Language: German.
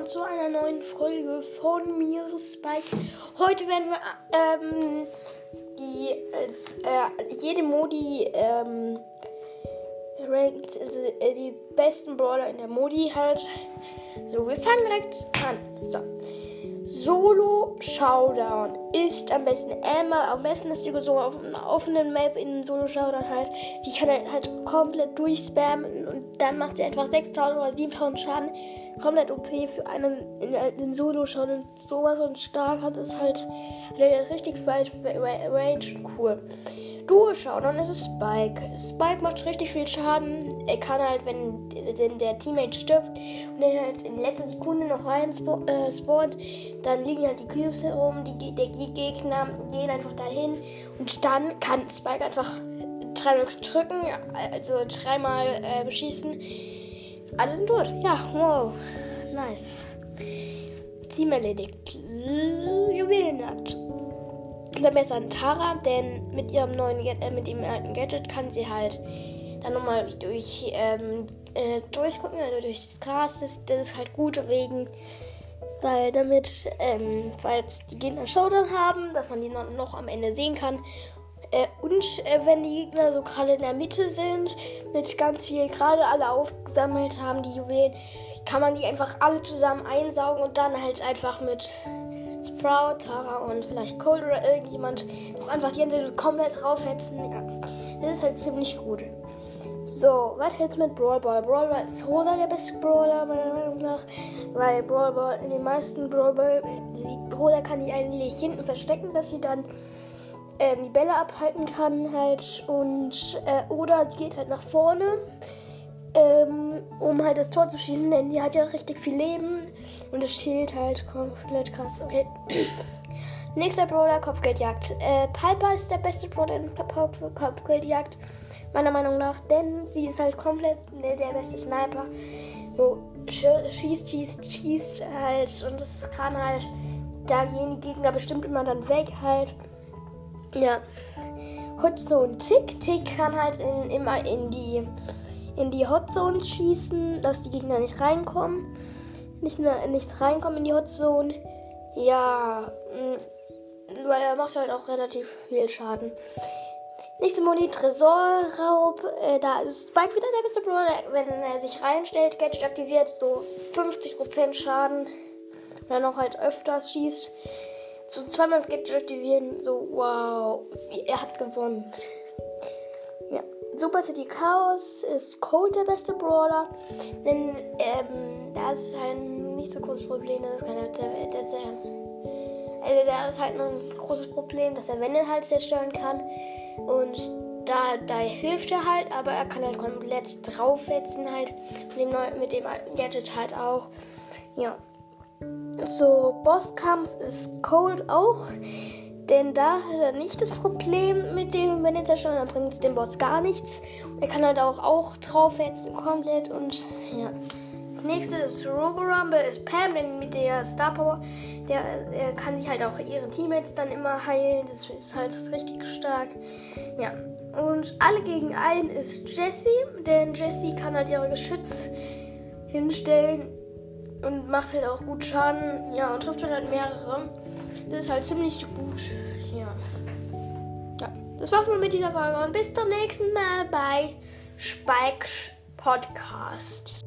willkommen zu einer neuen Folge von mir, Spike. Heute werden wir ähm, die äh, jede Modi ähm, ranked, also äh, die besten Brawler in der Modi halt. So, wir fangen direkt an. So. Solo Showdown ist am besten Emma. Am besten ist die so auf einer offenen Map in Solo Showdown halt. Die kann halt, halt komplett durchspammen und dann macht sie einfach 6000 oder 7000 Schaden. Komplett OP für einen in, in Solo Showdown. Sowas von stark hat ist halt richtig weit Range cool. Duo Showdown ist es Spike. Spike macht richtig viel Schaden. Er kann halt, wenn, wenn der Teammate stirbt und er halt in letzter Sekunde noch rein äh, spawnt, dann liegen halt die Cubes herum, die, der Gegner gehen einfach dahin und dann kann Spike einfach dreimal drücken, also dreimal äh, beschießen. Alle sind tot. Ja, wow. Nice. Team erledigt. Dann besser an Tara, denn mit ihrem neuen äh, mit ihrem alten Gadget kann sie halt dann nochmal durch ähm, äh, durchgucken, also durchs Gras. Das, das ist halt gut wegen weil damit, ähm, falls die Gegner Showdown haben, dass man die noch, noch am Ende sehen kann. Äh, und äh, wenn die Gegner so gerade in der Mitte sind, mit ganz viel gerade alle aufgesammelt haben, die Juwelen, kann man die einfach alle zusammen einsaugen und dann halt einfach mit Sprout, Tara und vielleicht Cold oder irgendjemand noch einfach die Insel komplett draufhetzen. Ja, das ist halt ziemlich gut. So, weiter jetzt mit Brawl Ball. Brawl Ball ist Rosa der beste Brawler, meiner Meinung nach. Weil Brawl Ball in den meisten Brawl Ball, die Rosa kann die eigentlich hinten verstecken, dass sie dann ähm, die Bälle abhalten kann halt. Und, äh, oder geht halt nach vorne, ähm, um halt das Tor zu schießen, denn die hat ja richtig viel Leben. Und das Schild halt komplett krass. Okay. Nächster Brawler, Kopfgeldjagd. Äh, Piper ist der beste Brawler in Kopfgeldjagd meiner Meinung nach, denn sie ist halt komplett der beste Sniper. So, schießt, schießt, schießt halt und das kann halt, da gehen die Gegner bestimmt immer dann weg halt. Ja. Hotzone Tick. Tick kann halt in, immer in die in die Hotzones schießen, dass die Gegner nicht reinkommen. Nicht mehr nicht reinkommen in die Hotzone. Ja, mm, weil er macht halt auch relativ viel Schaden. Nächste Moni, Tresorraub. Äh, da ist Spike wieder der beste Brawler. Wenn er sich reinstellt, Gadget aktiviert, so 50% Schaden. Wenn er noch halt öfters schießt. So zweimal das Gadget aktivieren, so wow, er hat gewonnen. Super City Chaos ist Cold der beste Brawler. Denn ähm, da ist ein nicht so großes Problem, dass er, also da ist halt ein großes Problem, dass er Wände halt zerstören kann. Und da, da hilft er halt, aber er kann halt komplett draufsetzen halt. Mit dem, neuen, mit dem alten Gadget halt auch. Ja. So, Bosskampf ist Cold auch. Denn da hat er nicht das Problem mit dem, er zerstört, dann bringt es dem Boss gar nichts. Er kann halt auch, auch draufsetzen komplett und ja. Nächstes Robo Rumble ist Pam, denn mit der Star Power, der, der kann sich halt auch ihre Teammates dann immer heilen. Das ist halt richtig stark. Ja. Und alle gegen einen ist Jessie, denn Jessie kann halt ihre Geschütz hinstellen und macht halt auch gut Schaden. Ja, und trifft halt mehrere. Das ist halt ziemlich gut. Ja. Ja. Das war's mal mit dieser Folge und bis zum nächsten Mal bei Spike Podcast.